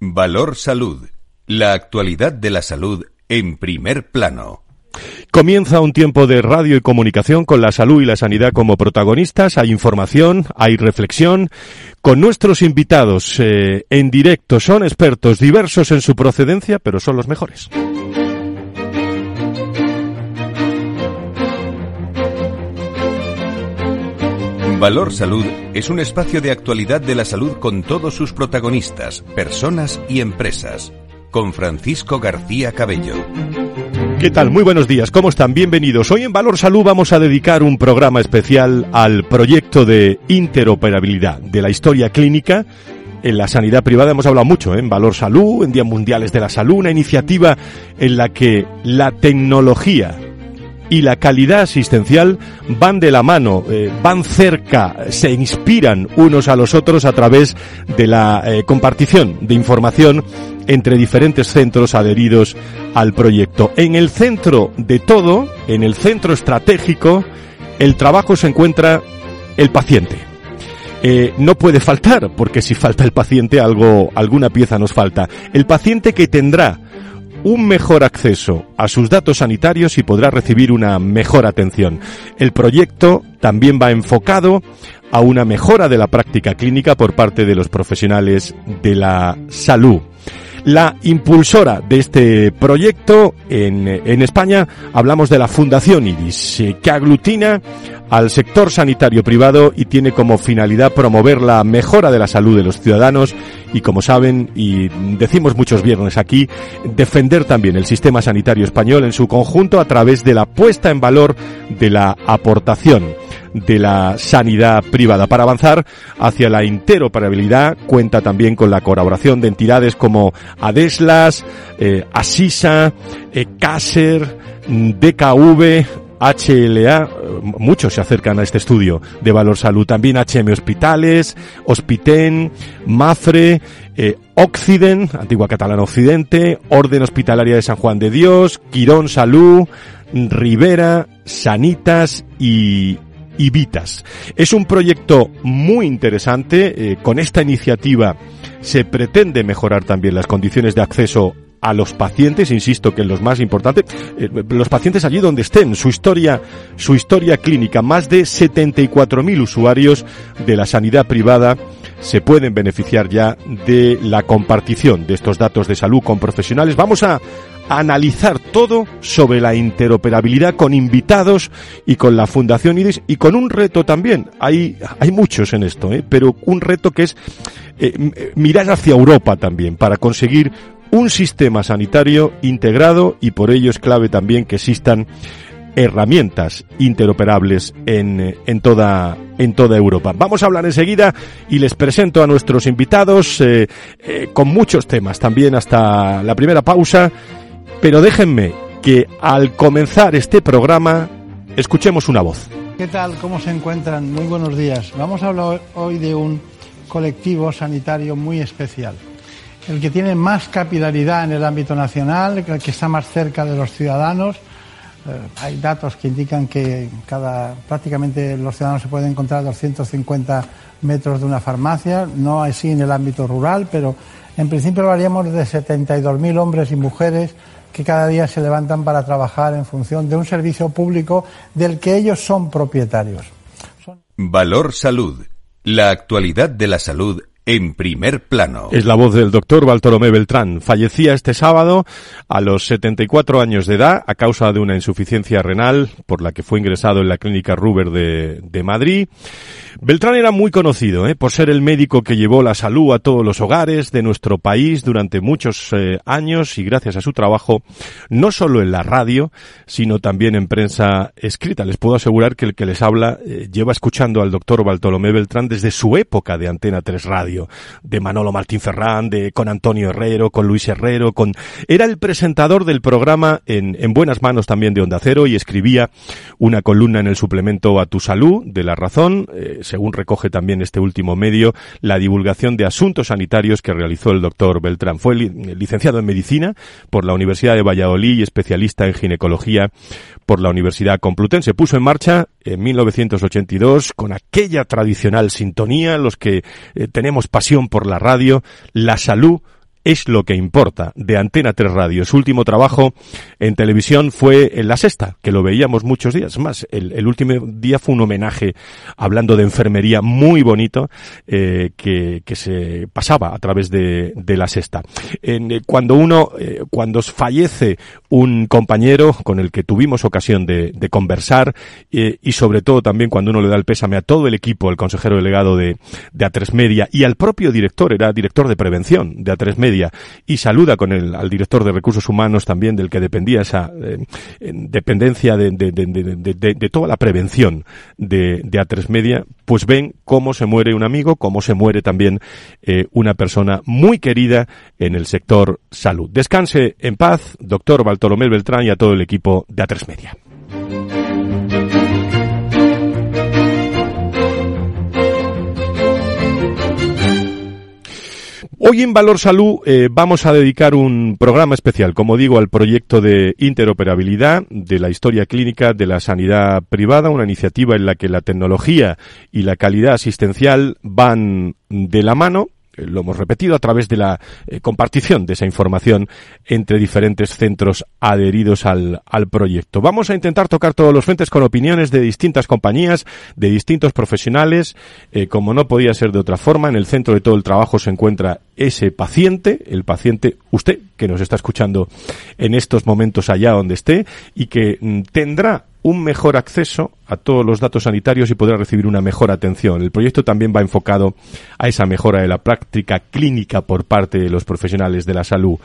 Valor Salud. La actualidad de la salud en primer plano. Comienza un tiempo de radio y comunicación con la salud y la sanidad como protagonistas. Hay información, hay reflexión. Con nuestros invitados eh, en directo son expertos diversos en su procedencia, pero son los mejores. Valor Salud es un espacio de actualidad de la salud con todos sus protagonistas, personas y empresas. Con Francisco García Cabello. ¿Qué tal? Muy buenos días, ¿cómo están? Bienvenidos. Hoy en Valor Salud vamos a dedicar un programa especial al proyecto de interoperabilidad de la historia clínica en la sanidad privada hemos hablado mucho ¿eh? en Valor Salud, en Días Mundiales de la Salud, una iniciativa en la que la tecnología y la calidad asistencial van de la mano, eh, van cerca, se inspiran unos a los otros a través de la eh, compartición de información entre diferentes centros adheridos al proyecto. En el centro de todo, en el centro estratégico, el trabajo se encuentra el paciente. Eh, no puede faltar, porque si falta el paciente, algo, alguna pieza nos falta. El paciente que tendrá un mejor acceso a sus datos sanitarios y podrá recibir una mejor atención. El proyecto también va enfocado a una mejora de la práctica clínica por parte de los profesionales de la salud. La impulsora de este proyecto en, en España. Hablamos de la Fundación IRIS, eh, que aglutina al sector sanitario privado y tiene como finalidad promover la mejora de la salud de los ciudadanos y como saben y decimos muchos viernes aquí, defender también el sistema sanitario español en su conjunto a través de la puesta en valor de la aportación de la sanidad privada. Para avanzar hacia la interoperabilidad cuenta también con la colaboración de entidades como Adeslas, eh, Asisa, eh, Caser, DKV, HLA, muchos se acercan a este estudio de Valor Salud, también HM Hospitales, Hospiten, Mafre, eh, Occiden, Antigua Catalana Occidente, Orden Hospitalaria de San Juan de Dios, Quirón Salud, Rivera, Sanitas y, y Vitas. Es un proyecto muy interesante. Eh, con esta iniciativa se pretende mejorar también las condiciones de acceso a los pacientes, insisto que los más importantes, eh, los pacientes allí donde estén, su historia, su historia clínica, más de 74.000 usuarios de la sanidad privada se pueden beneficiar ya de la compartición de estos datos de salud con profesionales. Vamos a analizar todo sobre la interoperabilidad con invitados y con la Fundación IDIS y con un reto también. Hay, hay muchos en esto, ¿eh? pero un reto que es eh, mirar hacia Europa también para conseguir un sistema sanitario integrado y por ello es clave también que existan herramientas interoperables en, en, toda, en toda Europa. Vamos a hablar enseguida y les presento a nuestros invitados eh, eh, con muchos temas también hasta la primera pausa, pero déjenme que al comenzar este programa escuchemos una voz. ¿Qué tal? ¿Cómo se encuentran? Muy buenos días. Vamos a hablar hoy de un colectivo sanitario muy especial el que tiene más capilaridad en el ámbito nacional, el que está más cerca de los ciudadanos. Eh, hay datos que indican que cada, prácticamente los ciudadanos se pueden encontrar a 250 metros de una farmacia, no así en el ámbito rural, pero en principio hablaríamos de 72.000 hombres y mujeres que cada día se levantan para trabajar en función de un servicio público del que ellos son propietarios. Valor Salud. La actualidad de la salud en primer plano. Es la voz del doctor Bartolomé Beltrán. Fallecía este sábado a los 74 años de edad a causa de una insuficiencia renal por la que fue ingresado en la clínica Ruber de, de Madrid. Beltrán era muy conocido ¿eh? por ser el médico que llevó la salud a todos los hogares de nuestro país durante muchos eh, años y gracias a su trabajo, no solo en la radio, sino también en prensa escrita. Les puedo asegurar que el que les habla eh, lleva escuchando al doctor Bartolomé Beltrán desde su época de Antena 3 Radio, de Manolo Martín Ferrán, de con Antonio Herrero, con Luis Herrero, con era el presentador del programa en, en buenas manos también de Onda Cero y escribía una columna en el suplemento a tu salud de La Razón según recoge también este último medio, la divulgación de asuntos sanitarios que realizó el doctor Beltrán. Fue licenciado en medicina por la Universidad de Valladolid y especialista en ginecología por la Universidad Complutense. Puso en marcha en 1982 con aquella tradicional sintonía, los que eh, tenemos pasión por la radio, la salud es lo que importa, de Antena 3 Radio. Su último trabajo en televisión fue en La Sexta, que lo veíamos muchos días. Más, el, último día fue un homenaje hablando de enfermería muy bonito eh, que, se pasaba a través de, La Sexta. Eh, cuando uno, eh, cuando fallece un compañero con el que tuvimos ocasión de, conversar y sobre todo también cuando uno le da el pésame a todo el equipo, el consejero delegado de, de A3 Media y al propio director, era director de prevención de A3 Media y saluda con el, al director de recursos humanos también del que dependía esa eh, dependencia de, toda la prevención de, de A3 Media, pues ven cómo se muere un amigo, cómo se muere también eh, una persona muy querida en el sector salud. Descanse en paz, doctor Bartolomé Beltrán y a todo el equipo de A3 Media. Hoy en Valor Salud eh, vamos a dedicar un programa especial, como digo, al proyecto de interoperabilidad de la historia clínica de la sanidad privada, una iniciativa en la que la tecnología y la calidad asistencial van de la mano lo hemos repetido a través de la eh, compartición de esa información entre diferentes centros adheridos al, al proyecto. Vamos a intentar tocar todos los frentes con opiniones de distintas compañías, de distintos profesionales. Eh, como no podía ser de otra forma, en el centro de todo el trabajo se encuentra ese paciente, el paciente, usted que nos está escuchando en estos momentos allá donde esté y que mm, tendrá un mejor acceso a todos los datos sanitarios y podrá recibir una mejor atención. El proyecto también va enfocado a esa mejora de la práctica clínica por parte de los profesionales de la salud.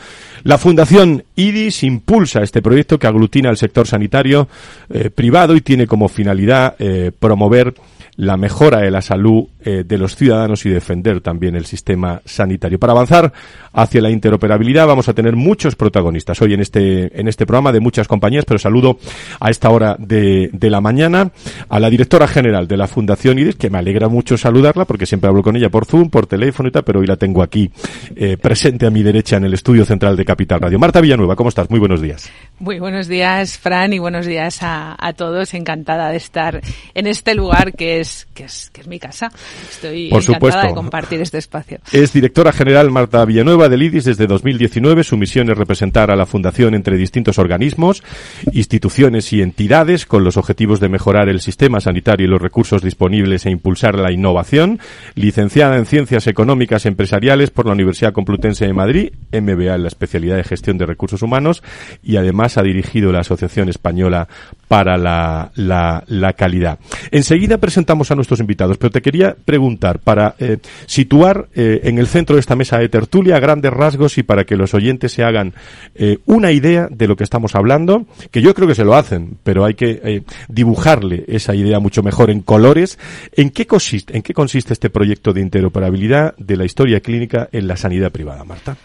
La Fundación IDIS impulsa este proyecto que aglutina el sector sanitario eh, privado y tiene como finalidad eh, promover la mejora de la salud eh, de los ciudadanos y defender también el sistema sanitario. Para avanzar hacia la interoperabilidad vamos a tener muchos protagonistas hoy en este, en este programa de muchas compañías, pero saludo a esta hora de, de la mañana a la directora general de la Fundación IDES, que me alegra mucho saludarla porque siempre hablo con ella por Zoom, por teléfono y tal, pero hoy la tengo aquí eh, presente a mi derecha en el estudio central de Capital Radio. Marta Villanueva, ¿cómo estás? Muy buenos días. Muy buenos días, Fran, y buenos días a, a todos. Encantada de estar en este lugar que es, que es, que es mi casa. Estoy Por encantada supuesto. de compartir este espacio. Es directora general Marta Villanueva del IDIS desde 2019. Su misión es representar a la Fundación entre distintos organismos, instituciones y entidades con los objetivos de mejorar el sistema sanitario y los recursos disponibles e impulsar la innovación. Licenciada en Ciencias Económicas Empresariales por la Universidad Complutense de Madrid, MBA en la especialidad de Gestión de Recursos Humanos y además ha dirigido la Asociación Española para la, la, la calidad. Enseguida presentamos a nuestros invitados, pero te quería preguntar para eh, situar eh, en el centro de esta mesa de tertulia grandes rasgos y para que los oyentes se hagan eh, una idea de lo que estamos hablando, que yo creo que se lo hacen, pero hay que dibujarle esa idea mucho mejor en colores. ¿En qué consiste, en qué consiste este proyecto de interoperabilidad de la historia clínica en la sanidad privada, Marta?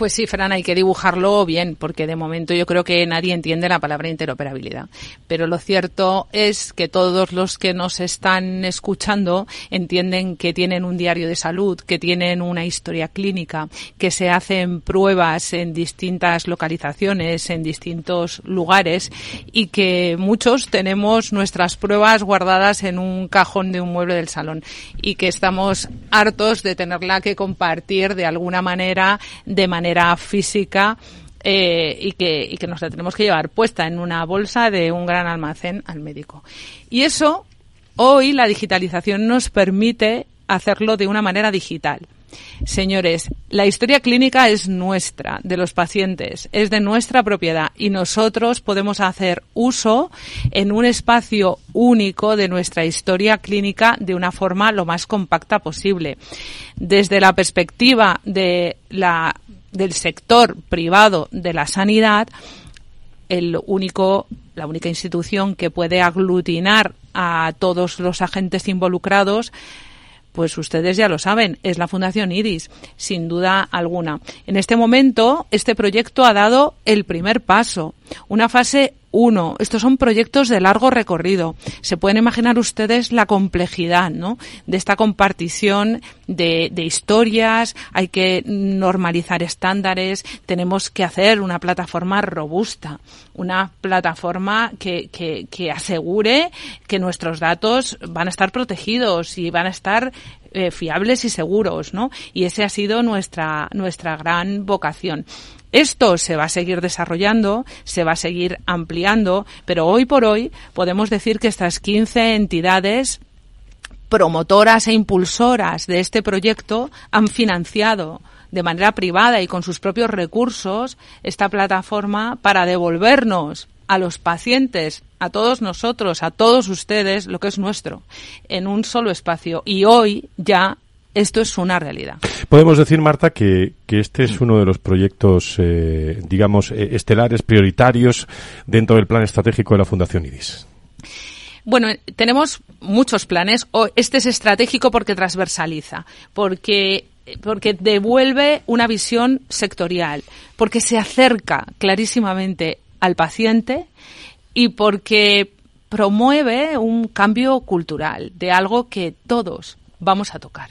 Pues sí, Fran, hay que dibujarlo bien, porque de momento yo creo que nadie entiende la palabra interoperabilidad. Pero lo cierto es que todos los que nos están escuchando entienden que tienen un diario de salud, que tienen una historia clínica, que se hacen pruebas en distintas localizaciones, en distintos lugares y que muchos tenemos nuestras pruebas guardadas en un cajón de un mueble del salón y que estamos hartos de tenerla que compartir de alguna manera, de manera física eh, y, que, y que nos la tenemos que llevar puesta en una bolsa de un gran almacén al médico. Y eso, hoy la digitalización nos permite hacerlo de una manera digital. Señores, la historia clínica es nuestra, de los pacientes, es de nuestra propiedad y nosotros podemos hacer uso en un espacio único de nuestra historia clínica de una forma lo más compacta posible. Desde la perspectiva de la del sector privado de la sanidad, el único, la única institución que puede aglutinar a todos los agentes involucrados pues ustedes ya lo saben, es la Fundación IRIS, sin duda alguna. En este momento, este proyecto ha dado el primer paso, una fase uno. Estos son proyectos de largo recorrido. Se pueden imaginar ustedes la complejidad, ¿no? De esta compartición de, historias. Hay que normalizar estándares. Tenemos que hacer una plataforma robusta, una plataforma que, que, que asegure que nuestros datos van a estar protegidos y van a estar eh, fiables y seguros, ¿no? Y ese ha sido nuestra nuestra gran vocación. Esto se va a seguir desarrollando, se va a seguir ampliando, pero hoy por hoy podemos decir que estas 15 entidades promotoras e impulsoras de este proyecto han financiado de manera privada y con sus propios recursos esta plataforma para devolvernos a los pacientes, a todos nosotros, a todos ustedes, lo que es nuestro, en un solo espacio. Y hoy ya esto es una realidad. Podemos decir, Marta, que, este es uno de los proyectos, eh, digamos, eh, estelares, prioritarios dentro del plan estratégico de la Fundación IDIS. Bueno, tenemos muchos planes. Este es estratégico porque transversaliza, porque porque devuelve una visión sectorial, porque se acerca clarísimamente al paciente y porque promueve un cambio cultural de algo que todos vamos a tocar.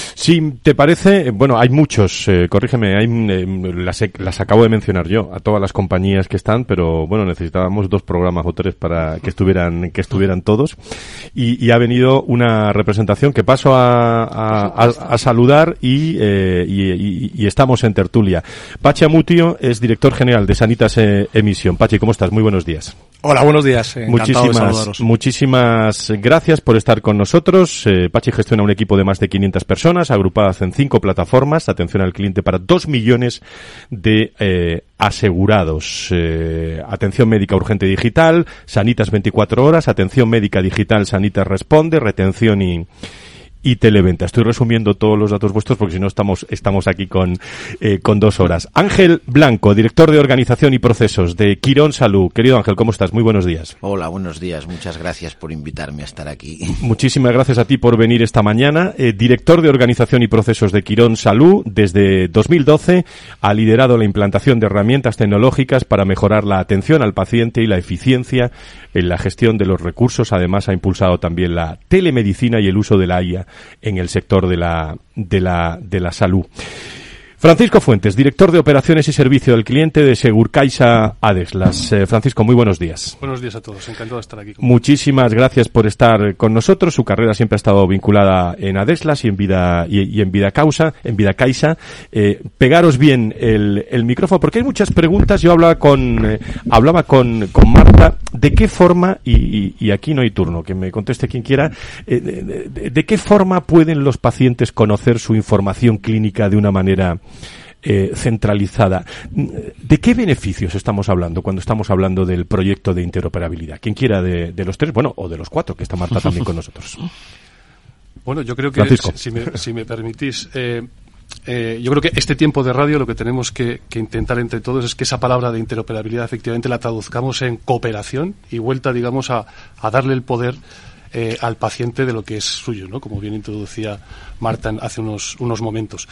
Si te parece, bueno, hay muchos, eh, corrígeme, hay, eh, las, las, acabo de mencionar yo, a todas las compañías que están, pero bueno, necesitábamos dos programas o tres para que estuvieran, que estuvieran todos. Y, ha venido una representación que paso a, a, saludar eh, y, y, estamos en tertulia. Pachi Amutio es director general de Sanitas Emisión. Pachi, ¿cómo estás? Muy buenos días. Hola, buenos días. muchísimas, muchísimas gracias por estar con nosotros. Pachi gestiona un equipo de más de 500 personas agrupadas en cinco plataformas, atención al cliente para dos millones de eh, asegurados. Eh, atención médica urgente digital, Sanitas 24 horas, atención médica digital, Sanitas responde, retención y y televenta. Estoy resumiendo todos los datos vuestros porque si no estamos, estamos aquí con, eh, con dos horas. Ángel Blanco, director de organización y procesos de Quirón Salud. Querido Ángel, ¿cómo estás? Muy buenos días. Hola, buenos días. Muchas gracias por invitarme a estar aquí. Muchísimas gracias a ti por venir esta mañana. Eh, director de organización y procesos de Quirón Salud, desde 2012 ha liderado la implantación de herramientas tecnológicas para mejorar la atención al paciente y la eficiencia en la gestión de los recursos. Además, ha impulsado también la telemedicina y el uso de la IA en el sector de la, de la, de la salud. Francisco Fuentes, director de Operaciones y Servicio del Cliente de Segurcaixa Adeslas. Eh, Francisco, muy buenos días. Buenos días a todos, encantado de estar aquí. Muchísimas gracias por estar con nosotros. Su carrera siempre ha estado vinculada en Adeslas y en Vida y, en Vida Causa, en Vida Caixa. Eh, pegaros bien el, el, micrófono porque hay muchas preguntas. Yo hablaba con eh, hablaba con, con, Marta de qué forma y, y, aquí no hay turno, que me conteste quien quiera. De, de qué forma pueden los pacientes conocer su información clínica de una manera eh, centralizada. ¿De qué beneficios estamos hablando cuando estamos hablando del proyecto de interoperabilidad? Quien quiera de, los tres, bueno, o de los cuatro, que está Marta también con nosotros. Bueno, yo creo que, si me, si me, permitís, eh, eh, yo creo que este tiempo de radio lo que tenemos que, intentar entre todos es que esa palabra de interoperabilidad efectivamente la traduzcamos en cooperación y vuelta, digamos, a, a darle el poder eh, al paciente de lo que es suyo, ¿no? Como bien introducía Marta hace unos, unos momentos.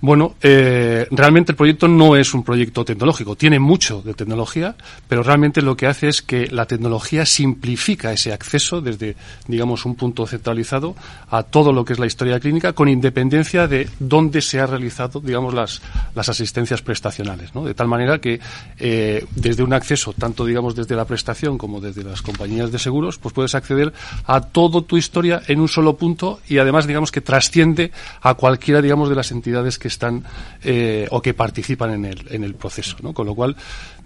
Bueno, eh, realmente el proyecto no es un proyecto tecnológico, tiene mucho de tecnología, pero realmente lo que hace es que la tecnología simplifica ese acceso desde, digamos, un punto centralizado a todo lo que es la historia clínica, con independencia de dónde se ha realizado, digamos, las, las asistencias prestacionales, ¿no? De tal manera que eh, desde un acceso, tanto, digamos, desde la prestación como desde las compañías de seguros, pues puedes acceder a toda tu historia en un solo punto y además, digamos, que trasciende a cualquiera, digamos, de las entidades que están eh, o que participan en el, en el proceso. ¿no? Con lo cual,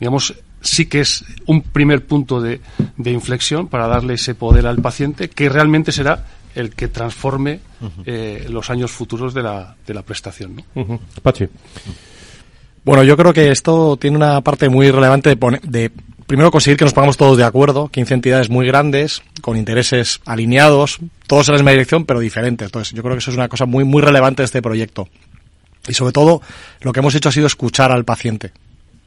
digamos, sí que es un primer punto de, de inflexión para darle ese poder al paciente que realmente será el que transforme eh, los años futuros de la, de la prestación. ¿no? Pachi. Bueno, yo creo que esto tiene una parte muy relevante de, de primero conseguir que nos pongamos todos de acuerdo, 15 entidades muy grandes, con intereses alineados, todos en la misma dirección, pero diferentes. Entonces, yo creo que eso es una cosa muy, muy relevante de este proyecto. Y sobre todo, lo que hemos hecho ha sido escuchar al paciente.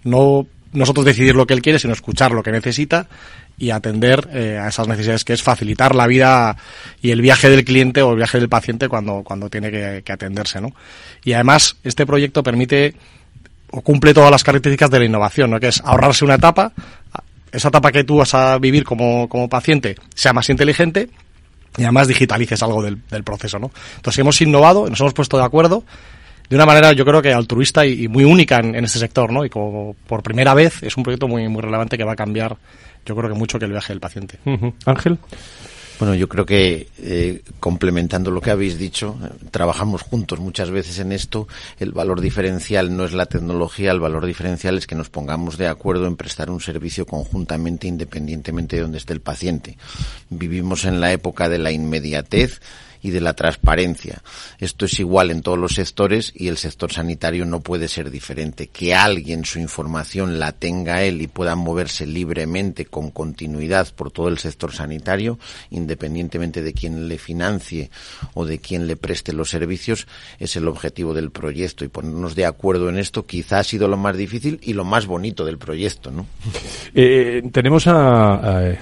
No nosotros decidir lo que él quiere, sino escuchar lo que necesita y atender eh, a esas necesidades, que es facilitar la vida y el viaje del cliente o el viaje del paciente cuando, cuando tiene que, atenderse, ¿no? Y además, este proyecto permite cumple todas las características de la innovación, ¿no? que es ahorrarse una etapa, esa etapa que tú vas a vivir como, como paciente sea más inteligente y además digitalices algo del, del, proceso, ¿no? Entonces hemos innovado, nos hemos puesto de acuerdo de una manera yo creo que altruista y, muy única en, en, este sector, ¿no? Y como por primera vez es un proyecto muy, muy relevante que va a cambiar yo creo que mucho que el viaje del paciente. Ángel. Bueno, yo creo que eh, complementando lo que habéis dicho, trabajamos juntos muchas veces en esto. El valor diferencial no es la tecnología, el valor diferencial es que nos pongamos de acuerdo en prestar un servicio conjuntamente independientemente de donde esté el paciente. Vivimos en la época de la inmediatez y de la transparencia. Esto es igual en todos los sectores y el sector sanitario no puede ser diferente. Que alguien su información la tenga él y pueda moverse libremente con continuidad por todo el sector sanitario, independientemente de quién le financie o de quién le preste los servicios, es el objetivo del proyecto y ponernos de acuerdo en esto quizá ha sido lo más difícil y lo más bonito del proyecto, ¿no? Eh, tenemos a,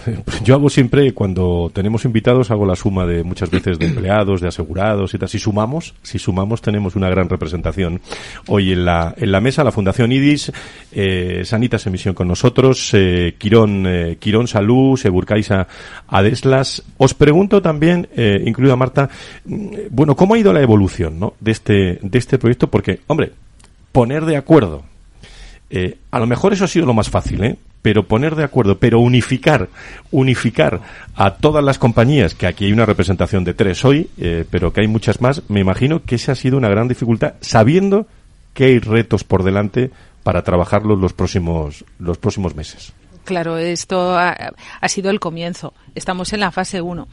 yo hago siempre cuando tenemos invitados hago la suma de muchas veces de empleados de asegurados y tal. Si sumamos, si sumamos tenemos una gran representación. Hoy en la, en la mesa la Fundación IDIS, eh, Sanitas Emisión con nosotros, eh, Quirón, eh, Quirón Salud, Seburcaisa Adeslas. Os pregunto también, eh, incluida Marta, mm, bueno, ¿cómo ha ido la evolución ¿no? de, este, de este proyecto? Porque, hombre, poner de acuerdo eh, a lo mejor eso ha sido lo más fácil, ¿eh? Pero poner de acuerdo, pero unificar, unificar a todas las compañías, que aquí hay una representación de tres hoy, eh, pero que hay muchas más, me imagino que esa ha sido una gran dificultad, sabiendo que hay retos por delante para trabajarlos los próximos, los próximos meses. Claro, esto ha, sido el comienzo. Estamos en la fase 1.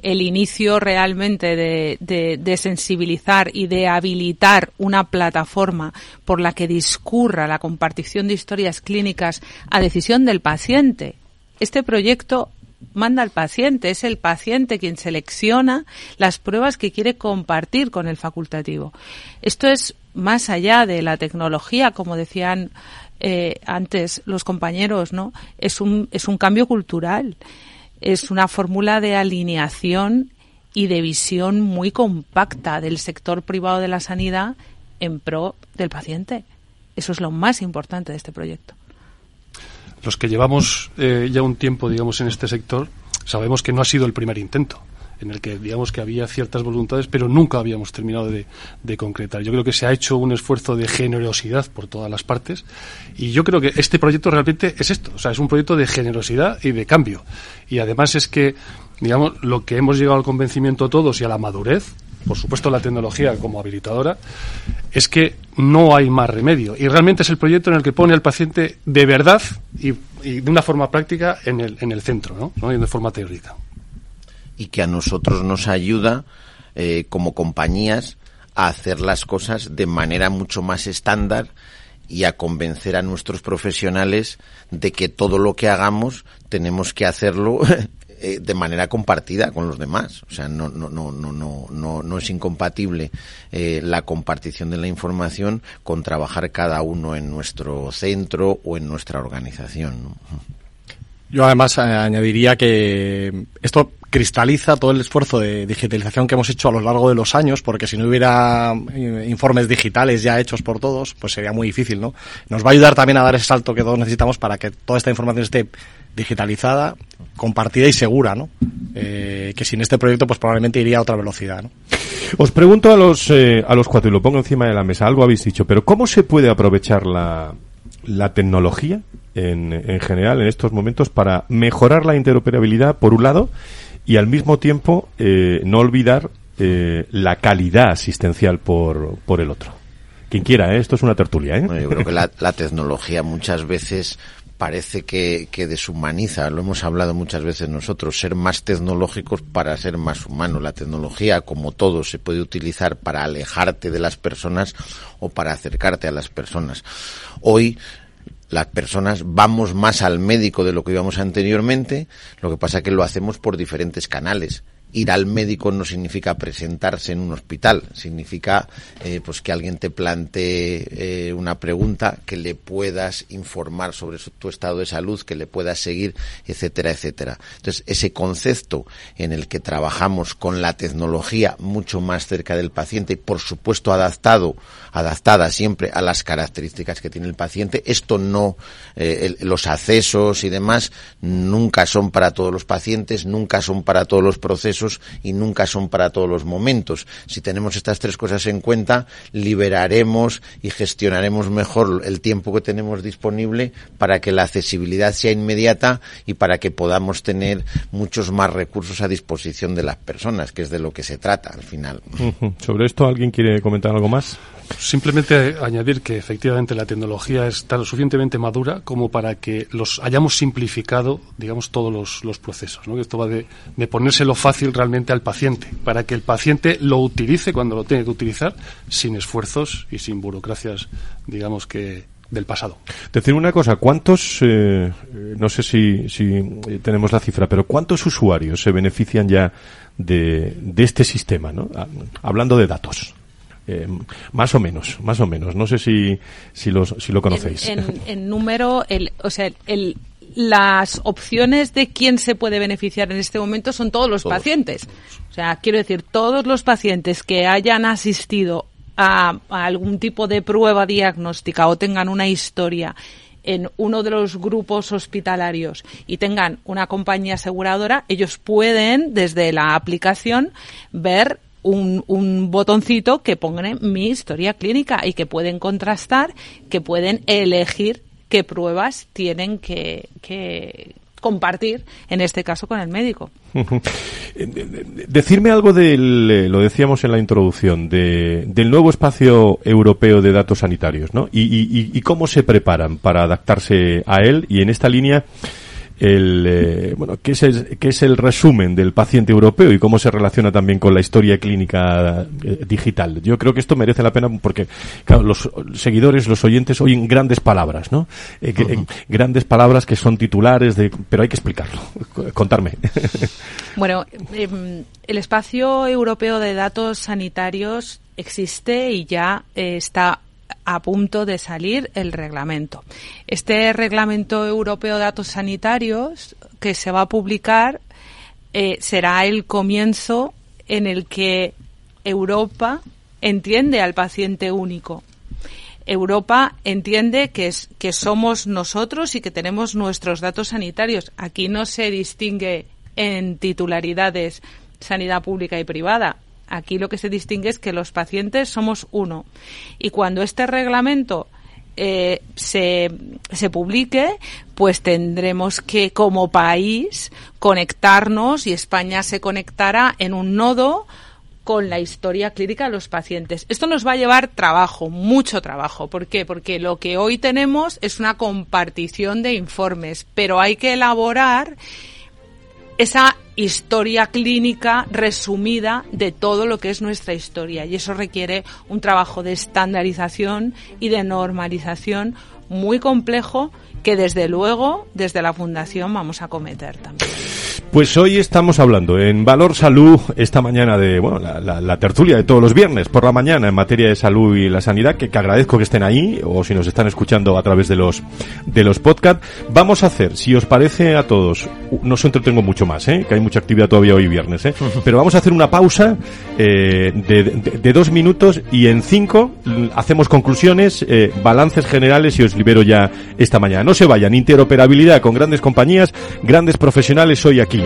El inicio realmente de, sensibilizar y de habilitar una plataforma por la que discurra la compartición de historias clínicas a decisión del paciente. Este proyecto manda al paciente, es el paciente quien selecciona las pruebas que quiere compartir con el facultativo. Esto es más allá de la tecnología, como decían eh, antes los compañeros, ¿no? Es un, es un cambio cultural, es una fórmula de alineación y de visión muy compacta del sector privado de la sanidad en pro del paciente. Eso es lo más importante de este proyecto. Los que llevamos eh, ya un tiempo, digamos, en este sector, sabemos que no ha sido el primer intento en el que digamos que había ciertas voluntades, pero nunca habíamos terminado de, concretar. Yo creo que se ha hecho un esfuerzo de generosidad por todas las partes y yo creo que este proyecto realmente es esto, o sea, es un proyecto de generosidad y de cambio. Y además es que, digamos, lo que hemos llegado al convencimiento todos y a la madurez, por supuesto la tecnología como habilitadora, es que no hay más remedio. Y realmente es el proyecto en el que pone al paciente de verdad y, y de una forma práctica en el, en el centro, ¿no? ¿no? y de forma teórica y que a nosotros nos ayuda eh, como compañías a hacer las cosas de manera mucho más estándar y a convencer a nuestros profesionales de que todo lo que hagamos tenemos que hacerlo eh, de manera compartida con los demás. O sea, no, no, no, no, no, no, no es incompatible eh, la compartición de la información con trabajar cada uno en nuestro centro o en nuestra organización. Yo además eh, añadiría que esto cristaliza todo el esfuerzo de digitalización que hemos hecho a lo largo de los años, porque si no hubiera eh, informes digitales ya hechos por todos, pues sería muy difícil, ¿no? Nos va a ayudar también a dar ese salto que todos necesitamos para que toda esta información esté digitalizada, compartida y segura, ¿no? Eh, que sin este proyecto, pues probablemente iría a otra velocidad, ¿no? Os pregunto a los, eh, a los cuatro y lo pongo encima de la mesa, algo habéis dicho, pero ¿cómo se puede aprovechar la, la tecnología en, en general en estos momentos para mejorar la interoperabilidad, por un lado, y al mismo tiempo eh, no olvidar eh, la calidad asistencial por, por el otro. Quien quiera, ¿eh? esto es una tertulia. ¿eh? Bueno, yo creo que la, la tecnología muchas veces parece que, que, deshumaniza, lo hemos hablado muchas veces nosotros, ser más tecnológicos para ser más humanos. La tecnología, como todo, se puede utilizar para alejarte de las personas o para acercarte a las personas. Hoy las personas vamos más al médico de lo que íbamos anteriormente, lo que pasa que lo hacemos por diferentes canales ir al médico no significa presentarse en un hospital, significa eh, pues que alguien te plantee eh, una pregunta, que le puedas informar sobre tu estado de salud, que le puedas seguir, etcétera, etcétera. Entonces, ese concepto en el que trabajamos con la tecnología mucho más cerca del paciente y, por supuesto, adaptado, adaptada siempre a las características que tiene el paciente, esto no, eh, los accesos y demás nunca son para todos los pacientes, nunca son para todos los procesos, y nunca son para todos los momentos. Si tenemos estas tres cosas en cuenta, liberaremos y gestionaremos mejor el tiempo que tenemos disponible para que la accesibilidad sea inmediata y para que podamos tener muchos más recursos a disposición de las personas, que es de lo que se trata al final. ¿Sobre esto alguien quiere comentar algo más? Simplemente añadir que efectivamente la tecnología está lo suficientemente madura como para que los hayamos simplificado, digamos, todos los, procesos. ¿no? Esto va de, de, ponérselo fácil realmente al paciente, para que el paciente lo utilice cuando lo tiene que utilizar, sin esfuerzos y sin burocracias, digamos, que, del pasado. Decir una cosa, ¿cuántos, eh, no sé si, si tenemos la cifra, pero cuántos usuarios se benefician ya de, de este sistema, ¿no? Hablando de datos. Eh, más o menos, más o menos. No sé si, si, si lo conocéis. En, número, el, o sea, el, las opciones de quién se puede beneficiar en este momento son todos los pacientes. O sea, quiero decir, todos los pacientes que hayan asistido a, algún tipo de prueba diagnóstica o tengan una historia en uno de los grupos hospitalarios y tengan una compañía aseguradora, ellos pueden desde la aplicación ver un, botoncito que pone mi historia clínica y que pueden contrastar, que pueden elegir qué pruebas tienen que, compartir, en este caso con el médico. Decirme algo del, eh, lo decíamos en la introducción, del nuevo espacio europeo de datos sanitarios, ¿no? y, cómo se preparan para adaptarse a él y en esta línea el eh, bueno qué es el, qué es el resumen del paciente europeo y cómo se relaciona también con la historia clínica eh, digital. Yo creo que esto merece la pena porque claro, los seguidores, los oyentes oyen grandes palabras, ¿no? Eh, grandes palabras que son titulares de, pero hay que explicarlo. Contarme. Bueno, em, el espacio europeo de datos sanitarios existe y ya está a punto de salir el reglamento. Este reglamento europeo de datos sanitarios que se va a publicar eh, será el comienzo en el que Europa entiende al paciente único. Europa entiende que, es, que somos nosotros y que tenemos nuestros datos sanitarios. Aquí no se distingue en titularidades sanidad pública y privada. Aquí lo que se distingue es que los pacientes somos uno. Y cuando este reglamento eh, se, se publique, pues tendremos que, como país, conectarnos y España se conectará en un nodo con la historia clínica de los pacientes. Esto nos va a llevar trabajo, mucho trabajo. ¿Por qué? Porque lo que hoy tenemos es una compartición de informes, pero hay que elaborar esa historia clínica resumida de todo lo que es nuestra historia y eso requiere un trabajo de estandarización y de normalización muy complejo que desde luego desde la fundación vamos a cometer también. Pues hoy estamos hablando en Valor Salud, esta mañana de, bueno, la, tertulia de todos los viernes por la mañana en materia de salud y la sanidad, que, agradezco que estén ahí, o si nos están escuchando a través de los, de los podcasts. Vamos a hacer, si os parece a todos, no os entretengo mucho más, ¿eh? que hay mucha actividad todavía hoy viernes, ¿eh? pero vamos a hacer una pausa eh, de, dos minutos y en cinco hacemos conclusiones, eh, balances generales y os libero ya esta mañana. No se vayan, interoperabilidad con grandes compañías, grandes profesionales hoy aquí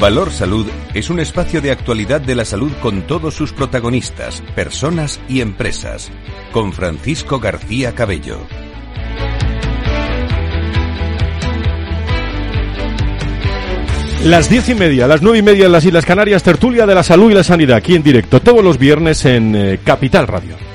Valor Salud es un espacio de actualidad de la salud con todos sus protagonistas, personas y empresas. Con Francisco García Cabello. Las diez y media, las nueve y media en las Islas Canarias, tertulia de la salud y la sanidad, aquí en directo, todos los viernes en eh, Capital Radio.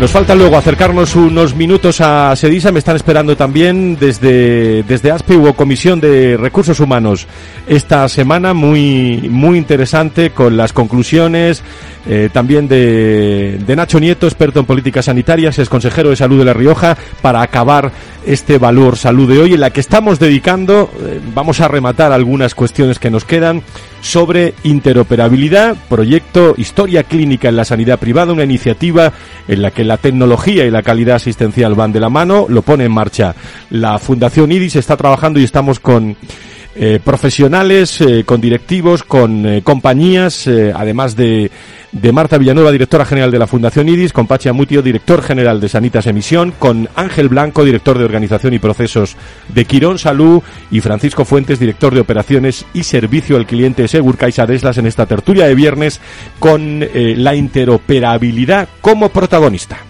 Nos falta luego acercarnos unos minutos a Sedisa. Me están esperando también desde, desde ASPE hubo Comisión de Recursos Humanos esta semana muy, muy interesante con las conclusiones eh, también de, de Nacho Nieto, experto en políticas sanitarias, es consejero de salud de La Rioja, para acabar este valor salud de hoy en la que estamos dedicando, eh, vamos a rematar algunas cuestiones que nos quedan sobre interoperabilidad, proyecto Historia Clínica en la Sanidad Privada, una iniciativa en la que la tecnología y la calidad asistencial van de la mano, lo pone en marcha. La Fundación IDIS, está trabajando y estamos con eh, profesionales, eh, con directivos, con eh, compañías, además de, de, Marta Villanueva, directora general de la Fundación IDIS, con Pachi Amutio, director general de Sanitas Emisión, con Ángel Blanco, director de Organización y Procesos de Quirón Salud, y Francisco Fuentes, director de Operaciones y Servicio al Cliente de Segur Caixa Deslas en esta tertulia de viernes con la interoperabilidad como protagonista.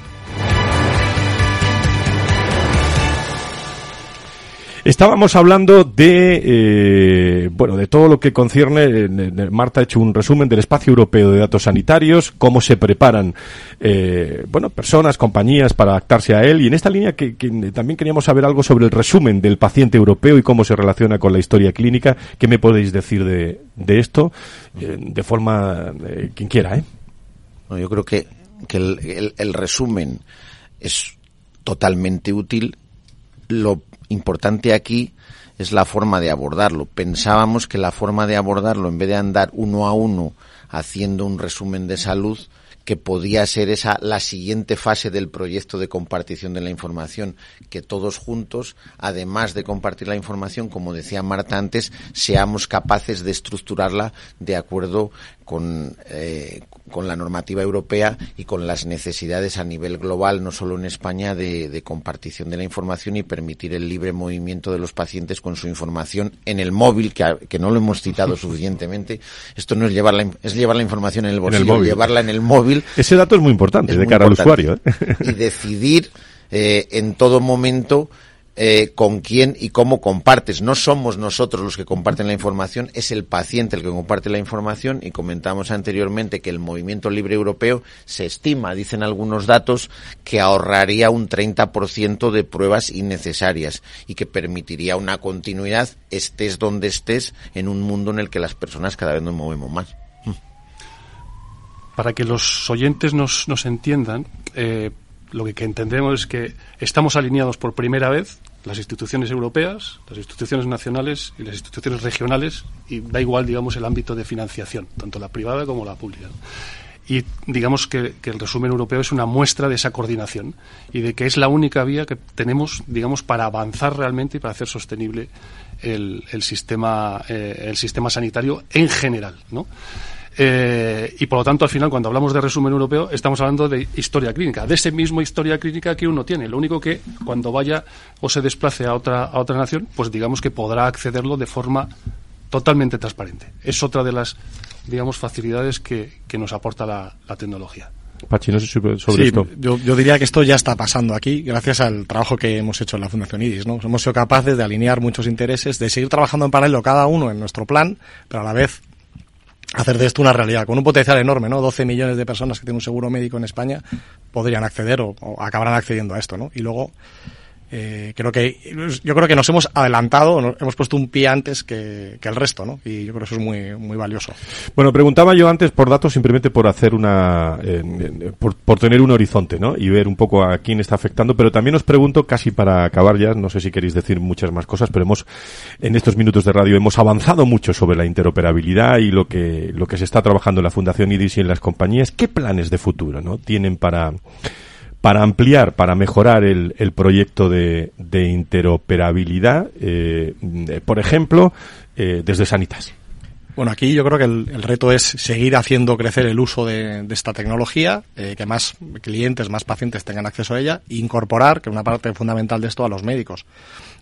Estábamos hablando de, eh, bueno, de todo lo que concierne, eh, Marta ha hecho un resumen del espacio europeo de datos sanitarios, cómo se preparan, eh, bueno, personas, compañías para adaptarse a él. Y en esta línea que, también queríamos saber algo sobre el resumen del paciente europeo y cómo se relaciona con la historia clínica. ¿Qué me podéis decir de, de esto? de forma, quien quiera, ¿eh? yo creo que, que el, el resumen es totalmente útil. Lo importante aquí es la forma de abordarlo. Pensábamos que la forma de abordarlo, en vez de andar uno a uno haciendo un resumen de salud, que podía ser esa la siguiente fase del proyecto de compartición de la información, que todos juntos, además de compartir la información, como decía Marta antes, seamos capaces de estructurarla de acuerdo con, eh, con la normativa europea y con las necesidades a nivel global, no solo en España, de, de, compartición de la información y permitir el libre movimiento de los pacientes con su información en el móvil, que, que no lo hemos citado suficientemente. Esto no es llevar la, es llevar la información en el bolsillo, llevarla en el móvil. Ese dato es muy importante de cara al usuario. ¿eh? Y decidir eh, en todo momento eh, con quién y cómo compartes. No somos nosotros los que comparten la información, es el paciente el que comparte la información y comentamos anteriormente que el movimiento libre europeo se estima, dicen algunos datos, que ahorraría un 30% de pruebas innecesarias y que permitiría una continuidad, estés donde estés, en un mundo en el que las personas cada vez nos movemos más. Para que los oyentes nos, nos entiendan, eh, lo que entendemos es que estamos alineados por primera vez las instituciones europeas, las instituciones nacionales y las instituciones regionales, y da igual, digamos, el ámbito de financiación, tanto la privada como la pública. Y digamos que, el resumen europeo es una muestra de esa coordinación y de que es la única vía que tenemos, digamos, para avanzar realmente y para hacer sostenible el, sistema, eh, el sistema sanitario en general, ¿no? Eh, y por lo tanto, al final, cuando hablamos de resumen europeo, estamos hablando de historia clínica, de ese mismo historia clínica que uno tiene. Lo único que cuando vaya o se desplace a otra, a otra nación, pues digamos que podrá accederlo de forma totalmente transparente. Es otra de las, digamos, facilidades que, nos aporta la, tecnología. Pachi, no sé sobre esto. Yo, yo, diría que esto ya está pasando aquí, gracias al trabajo que hemos hecho en la Fundación IDIS. ¿no? Hemos sido capaces de alinear muchos intereses, de seguir trabajando en paralelo cada uno en nuestro plan, pero a la vez hacer de esto una realidad, con un potencial enorme, ¿no? 12 millones de personas que tienen un seguro médico en España podrían acceder o, o acabarán accediendo a esto, ¿no? Y luego eh, creo que yo creo que nos hemos adelantado, hemos puesto un pie antes que, el resto, ¿no? Y yo creo que eso es muy muy valioso. Bueno, preguntaba yo antes por datos simplemente por hacer una eh, por, por, tener un horizonte, ¿no? Y ver un poco a quién está afectando, pero también os pregunto casi para acabar ya, no sé si queréis decir muchas más cosas, pero hemos en estos minutos de radio hemos avanzado mucho sobre la interoperabilidad y lo que lo que se está trabajando en la Fundación IDIS y en las compañías. ¿Qué planes de futuro, no? Tienen para para ampliar, para mejorar el, el proyecto de, de interoperabilidad, eh, por ejemplo, eh, desde Sanitas? Bueno, aquí yo creo que el, reto es seguir haciendo crecer el uso de, esta tecnología, eh, que más clientes, más pacientes tengan acceso a ella, e incorporar, que es una parte fundamental de esto, a los médicos,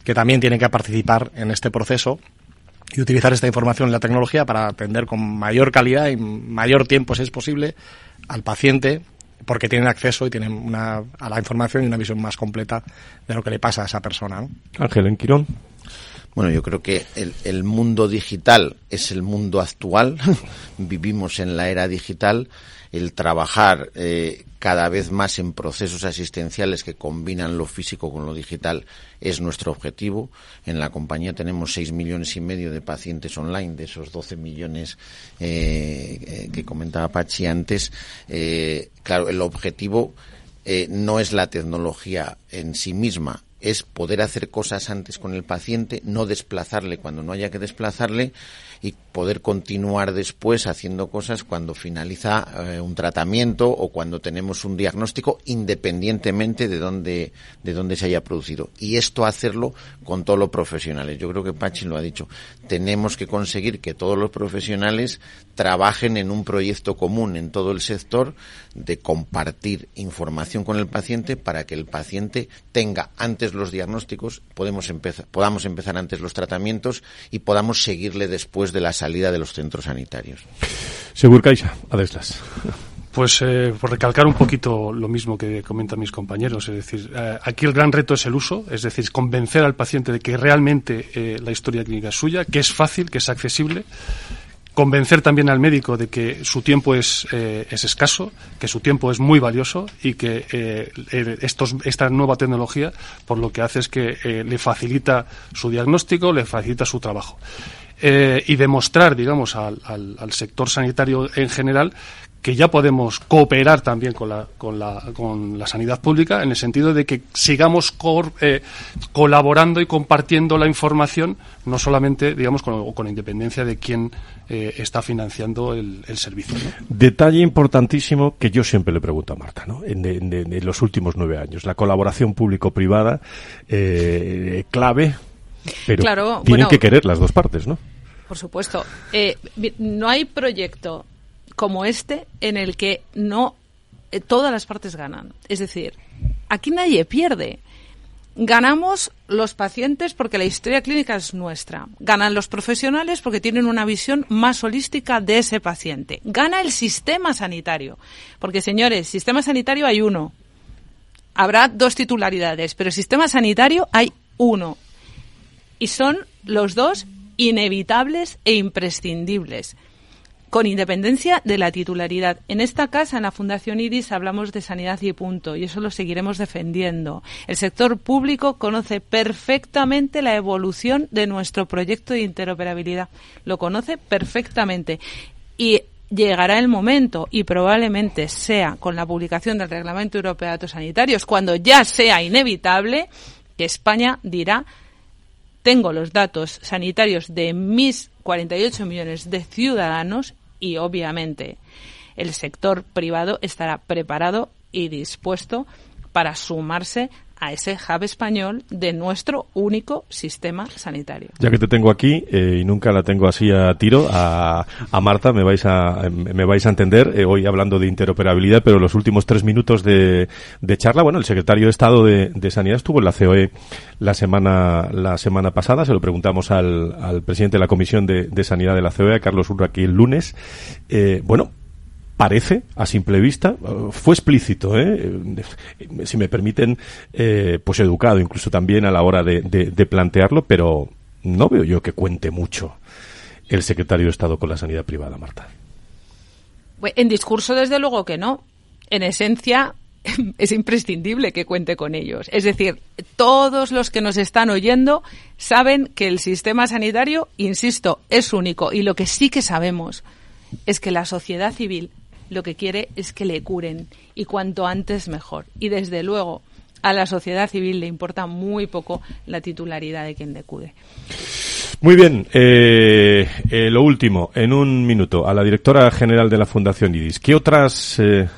que también tienen que participar en este proceso y utilizar esta información en la tecnología para atender con mayor calidad y mayor tiempo, si es posible, al paciente porque tienen acceso y tienen una, a la información y una visión más completa de lo que le pasa a esa persona. Ángel, en Quirón. Bueno, yo creo que el, el, mundo digital es el mundo actual. Vivimos en la era digital. El trabajar eh, cada vez más en procesos asistenciales que combinan lo físico con lo digital es nuestro objetivo. En la compañía tenemos 6 millones y medio de pacientes online, de esos 12 millones eh, eh, que comentaba Pachi antes. Eh, claro, el objetivo no es la tecnología en sí misma, es poder hacer cosas antes con el paciente, no desplazarle cuando no haya que desplazarle y poder continuar después haciendo cosas cuando finaliza eh, un tratamiento o cuando tenemos un diagnóstico independientemente de dónde de dónde se haya producido. Y esto hacerlo con todos los profesionales. Yo creo que Pachi lo ha dicho. Tenemos que conseguir que todos los profesionales trabajen en un proyecto común en todo el sector de compartir información con el paciente para que el paciente tenga antes los diagnósticos podemos empezar podamos empezar antes los tratamientos y podamos seguirle después de la salida de los centros sanitarios. Segur Caixa, Adeslas. Pues eh, por recalcar un poquito lo mismo que comentan mis compañeros, es decir, eh, aquí el gran reto es el uso, es decir, convencer al paciente de que realmente eh, la historia clínica es suya, que es fácil, que es accesible, convencer también al médico de que su tiempo es, es escaso, que su tiempo es muy valioso y que estos, esta nueva tecnología por lo que hace es que le facilita su diagnóstico, le facilita su trabajo. Eh, y demostrar, digamos, al, al, sector sanitario en general que ya podemos cooperar también con la, con la, con la sanidad pública en el sentido de que sigamos eh, colaborando y compartiendo la información, no solamente, digamos, con, con independencia de quién eh, está financiando el, el servicio. Detalle importantísimo que yo siempre le pregunto a Marta, ¿no? En, en los últimos nueve años, la colaboración público-privada, eh, clave pero claro, tienen que querer las dos partes, ¿no? Por supuesto. Eh, no hay proyecto como este en el que no eh, todas las partes ganan. Es decir, aquí nadie pierde. Ganamos los pacientes porque la historia clínica es nuestra. Ganan los profesionales porque tienen una visión más holística de ese paciente. Gana el sistema sanitario. Porque, señores, sistema sanitario hay uno. Habrá dos titularidades, pero sistema sanitario hay uno y son los dos inevitables e imprescindibles con independencia de la titularidad. En esta casa, en la Fundación IRIS, hablamos de sanidad y punto, y eso lo seguiremos defendiendo. El sector público conoce perfectamente la evolución de nuestro proyecto de interoperabilidad. Lo conoce perfectamente. Y llegará el momento, y probablemente sea con la publicación del Reglamento Europeo de Datos Sanitarios, cuando ya sea inevitable, que España dirá tengo los datos sanitarios de mis 48 millones de ciudadanos y obviamente el sector privado estará preparado y dispuesto para sumarse a ese hub español de nuestro único sistema sanitario. Ya que te tengo aquí eh, y nunca la tengo así a tiro, a, a Marta me vais a, me vais a entender, eh, hoy hablando de interoperabilidad, pero los últimos tres minutos de, de charla, bueno, el secretario de Estado de, de, Sanidad estuvo en la COE la semana, la semana pasada, se lo preguntamos al, al presidente de la Comisión de, de Sanidad de la COE, Carlos Urra, aquí el lunes. Eh, bueno, parece, a simple vista, fue explícito, ¿eh? si me permiten, eh, pues educado incluso también a la hora de, de, de, plantearlo, pero no veo yo que cuente mucho el secretario de Estado con la sanidad privada, Marta. En discurso, desde luego que no. En esencia, es imprescindible que cuente con ellos. Es decir, todos los que nos están oyendo saben que el sistema sanitario, insisto, es único. Y lo que sí que sabemos es que la sociedad civil lo que quiere es que le curen y cuanto antes mejor. Y desde luego a la sociedad civil le importa muy poco la titularidad de quien le cuide. Muy bien, eh, eh, lo último, en un minuto, a la directora general de la Fundación IDIS, ¿qué otras... Eh,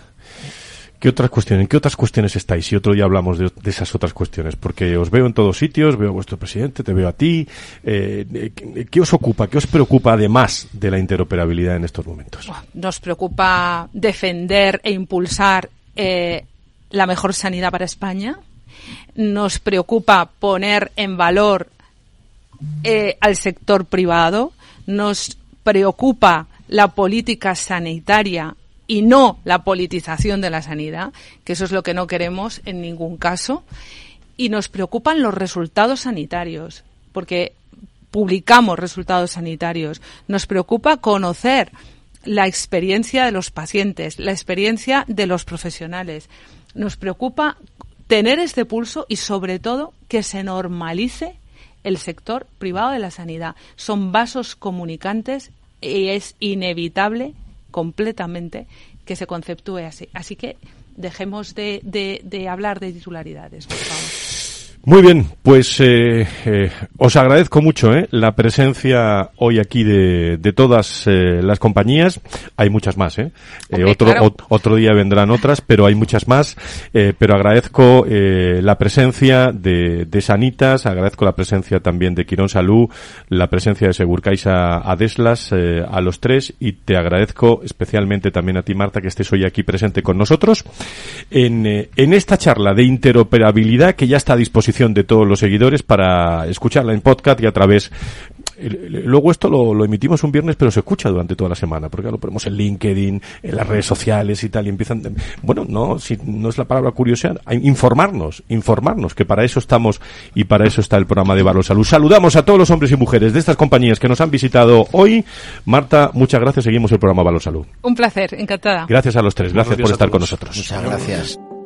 ¿Qué otras cuestiones? ¿En qué otras cuestiones estáis? Y otro día hablamos de, esas otras cuestiones, porque os veo en todos sitios, veo a vuestro presidente, te veo a ti. Eh, ¿Qué os ocupa? ¿Qué os preocupa además de la interoperabilidad en estos momentos? Nos preocupa defender e impulsar eh, la mejor sanidad para España. Nos preocupa poner en valor eh, al sector privado. Nos preocupa la política sanitaria y no la politización de la sanidad, que eso es lo que no queremos en ningún caso. Y nos preocupan los resultados sanitarios, porque publicamos resultados sanitarios. Nos preocupa conocer la experiencia de los pacientes, la experiencia de los profesionales. Nos preocupa tener este pulso y, sobre todo, que se normalice el sector privado de la sanidad. Son vasos comunicantes y es inevitable completamente que se conceptúe así. Así que dejemos de, de, hablar de titularidades. Muy bien, pues eh, eh, os agradezco mucho eh, la presencia hoy aquí de, de todas eh, las compañías. Hay muchas más, ¿eh? Hombre, otro, claro. o, otro día vendrán otras, pero hay muchas más. Eh, pero agradezco eh, la presencia de, de, Sanitas, agradezco la presencia también de Quirón Salud, la presencia de Segurcaisa Adeslas, eh, a los tres, y te agradezco especialmente también a ti, Marta, que estés hoy aquí presente con nosotros en, eh, en esta charla de interoperabilidad que ya está a disposición de todos los seguidores para escucharla en podcast y a través Luego esto lo, lo, emitimos un viernes, pero se escucha durante toda la semana, porque lo ponemos en LinkedIn, en las redes sociales y tal, y empiezan, bueno, no, si no es la palabra curiosidad, informarnos, informarnos, que para eso estamos y para eso está el programa de Valor Salud. Saludamos a todos los hombres y mujeres de estas compañías que nos han visitado hoy. Marta, muchas gracias, seguimos el programa Valor Salud. Un placer, encantada. Gracias a los tres, gracias por estar con nosotros. Muchas gracias.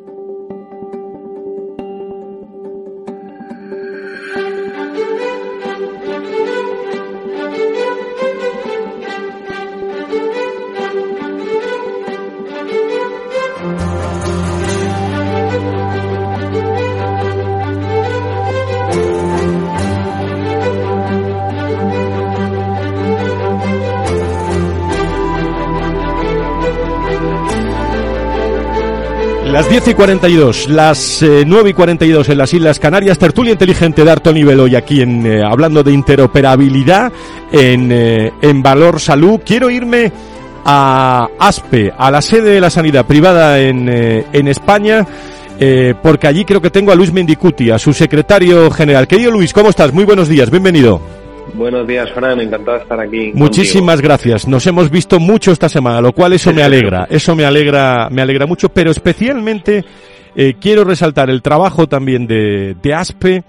Las 10 y 42, las eh, 9 y 42 en las Islas Canarias, tertulia inteligente de alto nivel hoy aquí en eh, hablando de interoperabilidad en, eh, en Valor Salud. Quiero irme a ASPE, a la sede de la sanidad privada en, eh, en España, porque allí creo que tengo a Luis Mendicuti, a su secretario general. Querido Luis, ¿cómo estás? Muy buenos días, bienvenido. Buenos días, Fran, encantado de estar aquí. Muchísimas contigo. gracias. Nos hemos visto mucho esta semana, lo cual eso me alegra, eso me alegra, me alegra mucho, pero especialmente eh, quiero resaltar el trabajo también de, de ASPE.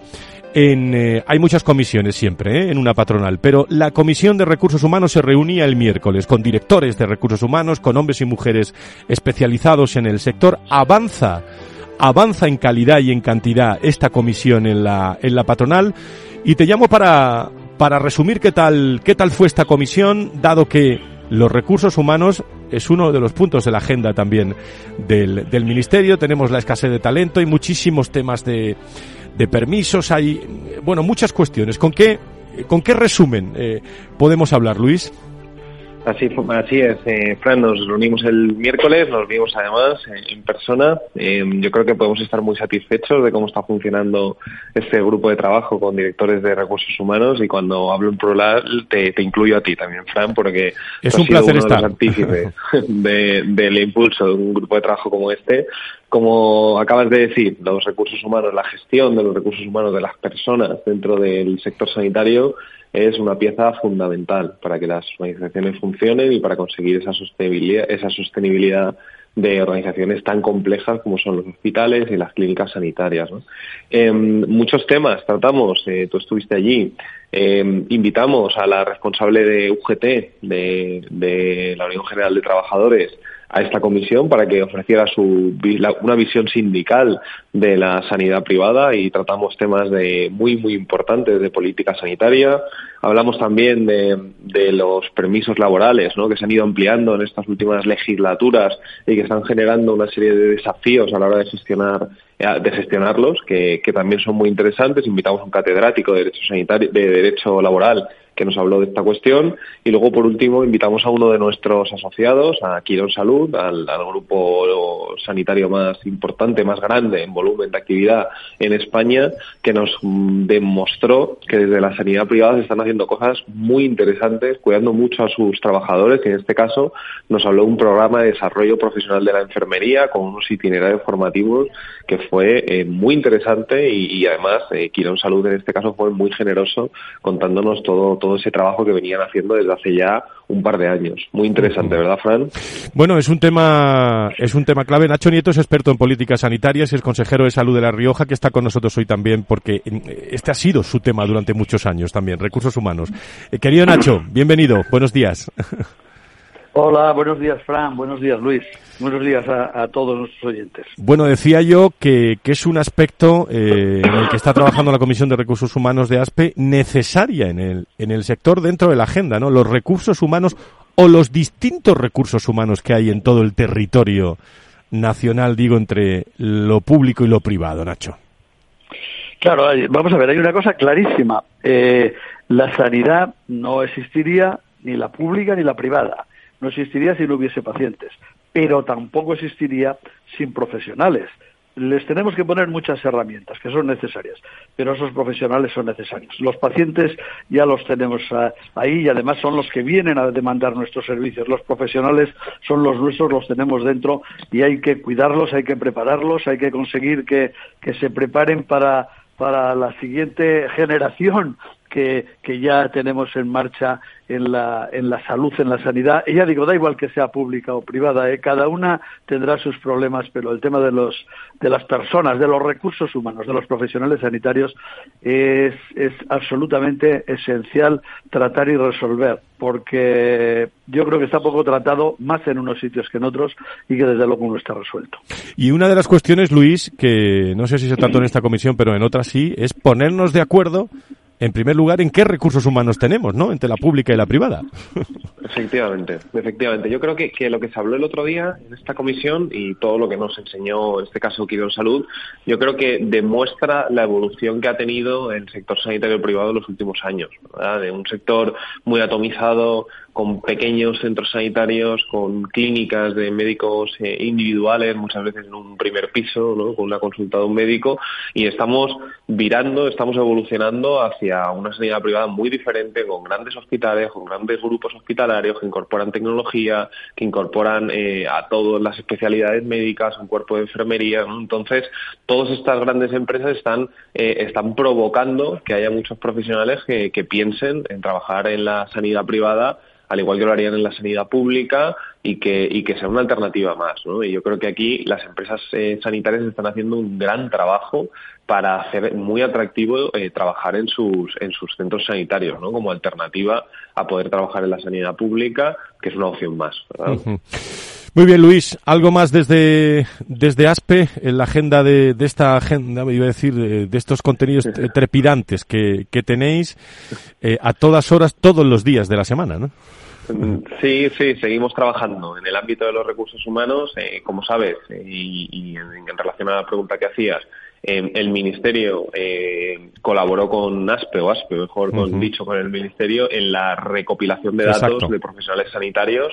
En, eh, hay muchas comisiones siempre ¿eh? en una patronal, pero la Comisión de Recursos Humanos se reunía el miércoles con directores de recursos humanos, con hombres y mujeres especializados en el sector. Avanza, avanza en calidad y en cantidad esta comisión en la, en la patronal. Y te llamo para, para resumir qué tal, qué tal fue esta comisión, dado que los recursos humanos es uno de los puntos de la agenda también del, del Ministerio. Tenemos la escasez de talento y muchísimos temas de, de permisos. Hay, bueno, muchas cuestiones. ¿Con qué, con qué resumen eh, podemos hablar, Luis? Así, así es, eh, Fran, nos reunimos el miércoles, nos vimos además eh, en persona. Eh, yo creo que podemos estar muy satisfechos de cómo está funcionando este grupo de trabajo con directores de recursos humanos y cuando hablo en plural te, incluyo a ti también, Fran, porque es un placer estar. Uno de los del impulso de un grupo de trabajo como este. Como acabas de decir, los recursos humanos, la gestión de los recursos humanos de las personas dentro del sector sanitario es una pieza fundamental para que las organizaciones funcionen y para conseguir esa sostenibilidad, esa sostenibilidad de organizaciones tan complejas como son los hospitales y las clínicas sanitarias. Em, muchos temas tratamos, eh, tú estuviste allí, em, invitamos a la responsable de UGT, de la Unión General de Trabajadores, a esta comisión para que ofreciera su, una visión sindical de la sanidad privada y tratamos temas de muy, muy importantes de política sanitaria. Hablamos también de, de los permisos laborales ¿no? que se han ido ampliando en estas últimas legislaturas y que están generando una serie de desafíos a la hora de gestionar de gestionarlos, que, que también son muy interesantes. Invitamos a un catedrático de Derecho Sanitario, de Derecho Laboral que nos habló de esta cuestión. Y luego, por último, invitamos a uno de nuestros asociados, a Quirón Salud, al, grupo sanitario más importante, más grande en volumen de actividad en España, que nos demostró que desde la sanidad privada se están haciendo cosas muy interesantes, cuidando mucho a sus trabajadores, y en este caso nos habló de un programa de desarrollo profesional de la enfermería con unos itinerarios formativos que fue eh, muy interesante y, además eh, Quirón Salud en este caso fue muy generoso contándonos todo todo ese trabajo que venían haciendo desde hace ya un par de años. Muy interesante, ¿verdad, Fran? Bueno, es un tema es un tema clave. Nacho Nieto es experto en políticas sanitarias y es consejero de salud de La Rioja, que está con nosotros hoy también, porque este ha sido su tema durante muchos años también, recursos humanos. Eh, querido Nacho, bienvenido. Buenos días. Hola, buenos días, Fran. Buenos días, Luis. Buenos días a, todos nuestros oyentes. Bueno, decía yo que, es un aspecto eh, en el que está trabajando la Comisión de Recursos Humanos de ASPE necesaria en el, en el sector dentro de la agenda, ¿no? Los recursos humanos o los distintos recursos humanos que hay en todo el territorio nacional, digo, entre lo público y lo privado, Nacho. Claro, vamos a ver, hay una cosa clarísima. Eh, la sanidad no existiría ni la pública ni la privada no existiría si no hubiese pacientes, pero tampoco existiría sin profesionales. Les tenemos que poner muchas herramientas que son necesarias, pero esos profesionales son necesarios. Los pacientes ya los tenemos ahí y además son los que vienen a demandar nuestros servicios. Los profesionales son los nuestros, los tenemos dentro y hay que cuidarlos, hay que prepararlos, hay que conseguir que, que se preparen para, para la siguiente generación que, que, ya tenemos en marcha en la, en la salud, en la sanidad. Y ya digo, da igual que sea pública o privada, ¿eh? cada una tendrá sus problemas, pero el tema de, los, de las personas, de los recursos humanos, de los profesionales sanitarios, es, es absolutamente esencial tratar y resolver, porque yo creo que está poco tratado, más en unos sitios que en otros, y que desde luego no está resuelto. Y una de las cuestiones, Luis, que no sé si se trató en esta comisión, pero en otras sí, es ponernos de acuerdo en primer lugar, en qué recursos humanos tenemos, ¿no? Entre la pública y la privada. Efectivamente, efectivamente. Yo creo que, lo que se habló el otro día en esta comisión y todo lo que nos enseñó, en este caso, Quirón Salud, yo creo que demuestra la evolución que ha tenido el sector sanitario privado en los últimos años, ¿verdad? De un sector muy atomizado, con pequeños centros sanitarios, con clínicas de médicos eh, individuales, muchas veces en un primer piso, ¿no? con una consulta de un médico, y estamos virando, estamos evolucionando hacia una sanidad privada muy diferente, con grandes hospitales, con grandes grupos hospitalarios que incorporan tecnología, que incorporan eh, a todas las especialidades médicas, un cuerpo de enfermería. Entonces, todas estas grandes empresas están, eh, están provocando que haya muchos profesionales que, que piensen en trabajar en la sanidad privada al igual que lo harían en la sanidad pública y que, y que sea una alternativa más. ¿no? Y yo creo que aquí las empresas eh, sanitarias están haciendo un gran trabajo para hacer muy atractivo eh, trabajar en sus, en sus centros sanitarios, ¿no? como alternativa a poder trabajar en la sanidad pública, que es una opción más. Muy bien, Luis. ¿Algo más desde, desde ASPE en la agenda de, de esta agenda, iba a decir, de, estos contenidos trepidantes que, que tenéis eh, a todas horas, todos los días de la semana, ¿no? Sí, sí, seguimos trabajando en el ámbito de los recursos humanos, eh, como sabes, eh, y, en, relación a la pregunta que hacías, el Ministerio colaboró con ASPE, o ASPE, mejor con, dicho, con el Ministerio, en la recopilación de datos de profesionales sanitarios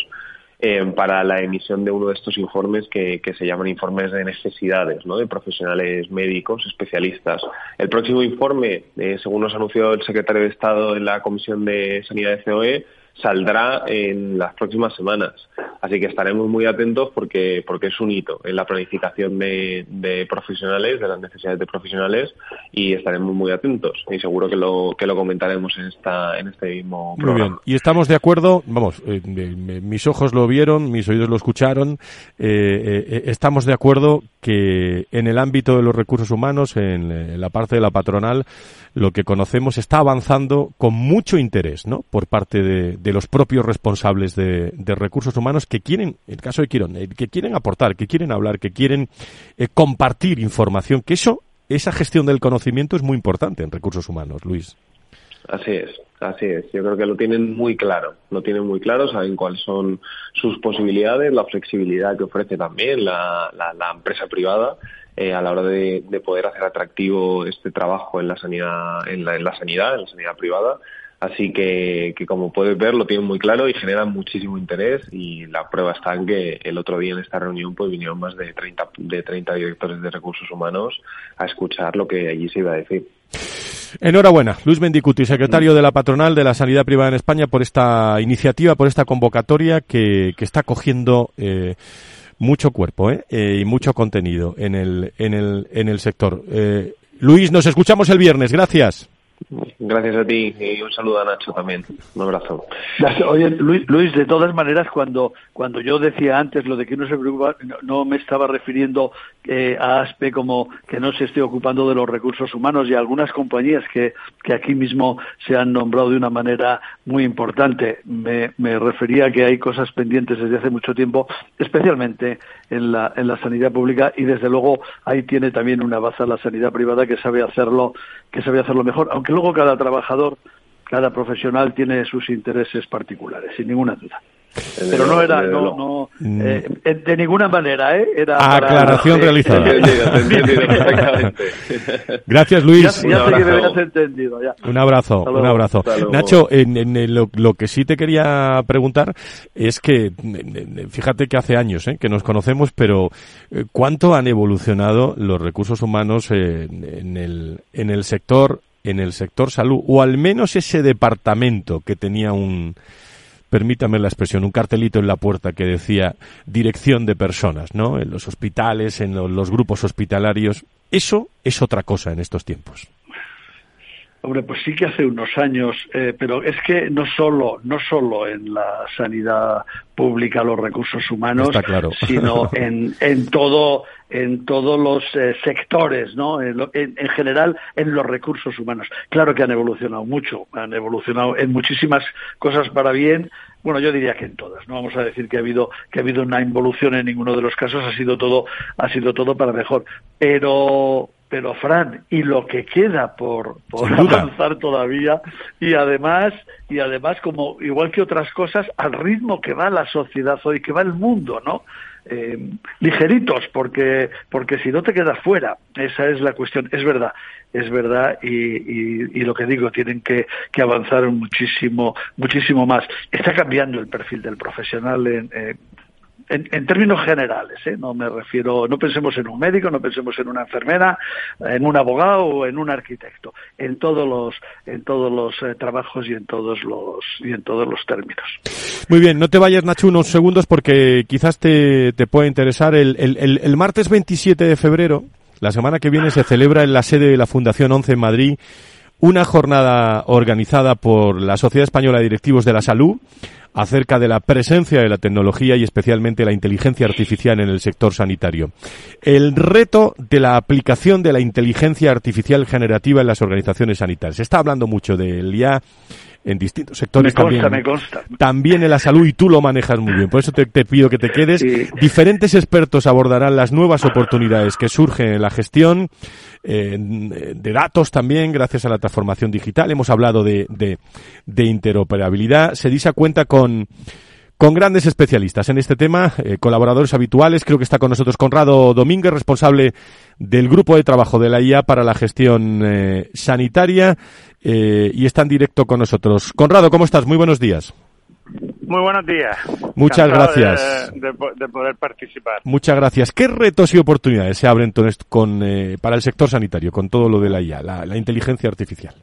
para la emisión de uno de estos informes que, se llaman informes de necesidades, ¿no? de profesionales médicos, especialistas. El próximo informe, según nos anunció el secretario de Estado en la Comisión de Sanidad de COE, saldrá en las próximas semanas. Así que estaremos muy atentos porque, porque es un hito en la planificación de, de profesionales, de las necesidades de profesionales, y estaremos muy atentos. Y seguro que lo, que lo comentaremos en, esta, en este mismo programa. Muy bien. Y estamos de acuerdo, vamos, eh, mis ojos lo vieron, mis oídos lo escucharon, eh, eh, estamos de acuerdo que en el ámbito de los recursos humanos, en, la parte de la patronal, lo que conocemos está avanzando con mucho interés, ¿no? Por parte de, de los propios responsables de, de recursos humanos que quieren, en el caso de Quirón, eh, que quieren aportar, que quieren hablar, que quieren eh, compartir información, que eso, esa gestión del conocimiento es muy importante en recursos humanos, Luis. Así es, así es. Yo creo que lo tienen muy claro, lo tienen muy claro, saben cuáles son sus posibilidades, la flexibilidad que ofrece también la, la, empresa privada eh, a la hora de, poder hacer atractivo este trabajo en la sanidad, en la, en la sanidad, en la sanidad privada Así que, como puedes ver, lo tienen muy claro y generan muchísimo interés y la prueba está en que el otro día en esta reunión pues vinieron más de 30, de 30 directores de recursos humanos a escuchar lo que allí se iba a decir. Enhorabuena, Luis Mendicuti, secretario de la patronal de la sanidad privada en España, por esta iniciativa, por esta convocatoria que, que está cogiendo eh, mucho cuerpo eh, eh, y mucho contenido en el, en el, en el sector. Eh, Luis, nos escuchamos el viernes. Gracias. Gracias a ti y un saludo a Nacho también. Un abrazo. Oye, Luis, de todas maneras, cuando, cuando yo decía antes lo de que no se preocupa, no, me estaba refiriendo eh, a ASPE como que no se esté ocupando de los recursos humanos y algunas compañías que, que aquí mismo se han nombrado de una manera muy importante. Me, refería a que hay cosas pendientes desde hace mucho tiempo, especialmente en la, en la sanidad pública y desde luego ahí tiene también una baza la sanidad privada que sabe hacerlo, que sabe hacerlo mejor, aunque luego cada trabajador, cada profesional tiene sus intereses particulares, sin ninguna duda. Pero no era, no, no, mm. eh, de ninguna manera, ¿eh? Era Aclaración realizada. Gracias, Luis. Ya, sé que me habías entendido. Ya. Un abrazo, un abrazo. Nacho, en, en lo, lo, que sí te quería preguntar es que, fíjate que hace años ¿eh? que nos conocemos, pero eh, ¿cuánto han evolucionado los recursos humanos en, el, en el sector en el sector salud, o al menos ese departamento que tenía un, permítame la expresión, un cartelito en la puerta que decía dirección de personas, ¿no? En los hospitales, en los grupos hospitalarios. Eso es otra cosa en estos tiempos. Hombre, pues sí que hace unos años, eh, pero es que no solo, no solo en la sanidad pública, los recursos humanos, sino en, en todo, en todos los eh, sectores, ¿no? En, en, general, en los recursos humanos. Claro que han evolucionado mucho, han evolucionado en muchísimas cosas para bien. Bueno, yo diría que en todas. No vamos a decir que ha habido que ha habido una involución en ninguno de los casos. Ha sido todo, ha sido todo para mejor. Pero pero Fran, y lo que queda por, por avanzar todavía, y además, y además, como igual que otras cosas, al ritmo que va la sociedad hoy, que va el mundo, ¿no? Eh, ligeritos, porque, porque si no te quedas fuera, esa es la cuestión, es verdad, es verdad, y, y, y lo que digo, tienen que, que, avanzar muchísimo, muchísimo más. Está cambiando el perfil del profesional en, eh, en, términos generales, ¿eh? no me refiero, no pensemos en un médico, no pensemos en una enfermera, en un abogado o en un arquitecto, en todos los, en todos los eh, trabajos y en todos los y en todos los términos. Muy bien, no te vayas Nacho unos segundos porque quizás te, te pueda interesar el, el, el martes 27 de febrero, la semana que viene se celebra en la sede de la Fundación 11 en Madrid una jornada organizada por la Sociedad Española de Directivos de la Salud acerca de la presencia de la tecnología y especialmente la inteligencia artificial en el sector sanitario. El reto de la aplicación de la inteligencia artificial generativa en las organizaciones sanitarias. Se está hablando mucho del ya en distintos sectores también. También en la salud y tú lo manejas muy bien. Por eso te, pido que te quedes. Diferentes expertos abordarán las nuevas oportunidades que surgen en la gestión eh, de datos también gracias a la transformación digital. Hemos hablado de, de, de interoperabilidad. Se dice cuenta con con grandes especialistas en este tema, eh, colaboradores habituales. Creo que está con nosotros Conrado Domínguez, responsable del grupo de trabajo de la IA para la gestión eh, sanitaria, y está en directo con nosotros. Conrado, ¿cómo estás? Muy buenos días. Muy buenos días. Muchas gracias. De, poder participar. Muchas gracias. ¿Qué retos y oportunidades se abren con, eh, para el sector sanitario con todo lo de la IA, la, inteligencia artificial?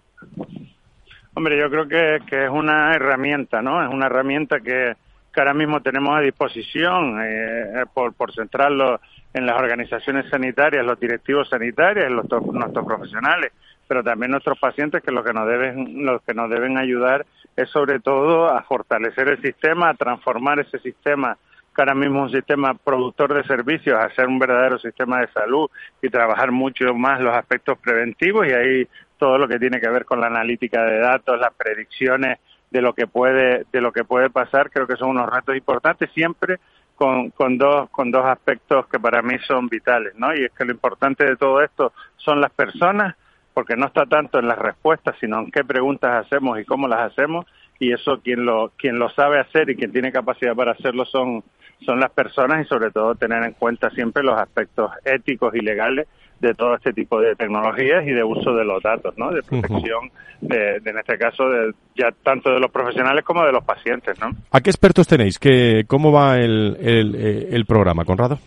Hombre, yo creo que, es una herramienta, ¿no? Es una herramienta que, ahora mismo tenemos a disposición eh, por, por centrarlo en las organizaciones sanitarias, los directivos sanitarios, los, nuestros profesionales, pero también nuestros pacientes que lo que nos deben, los que nos deben ayudar es sobre todo a fortalecer el sistema, a transformar ese sistema que ahora mismo un sistema productor de servicios, a ser un verdadero sistema de salud y trabajar mucho más los aspectos preventivos y ahí todo lo que tiene que ver con la analítica de datos, las predicciones de lo que puede de lo que puede pasar, creo que son unos retos importantes siempre con, con dos con dos aspectos que para mí son vitales, ¿no? Y es que lo importante de todo esto son las personas porque no está tanto en las respuestas, sino en qué preguntas hacemos y cómo las hacemos, y eso quien lo, quien lo sabe hacer y quien tiene capacidad para hacerlo son, son las personas y sobre todo tener en cuenta siempre los aspectos éticos y legales de todo este tipo de tecnologías y de uso de los datos, ¿no? De protección, de, en este caso, de, ya tanto de los profesionales como de los pacientes, ¿no? ¿A qué expertos tenéis? ¿Qué, ¿Cómo va el, el, eh, el programa, Conrado?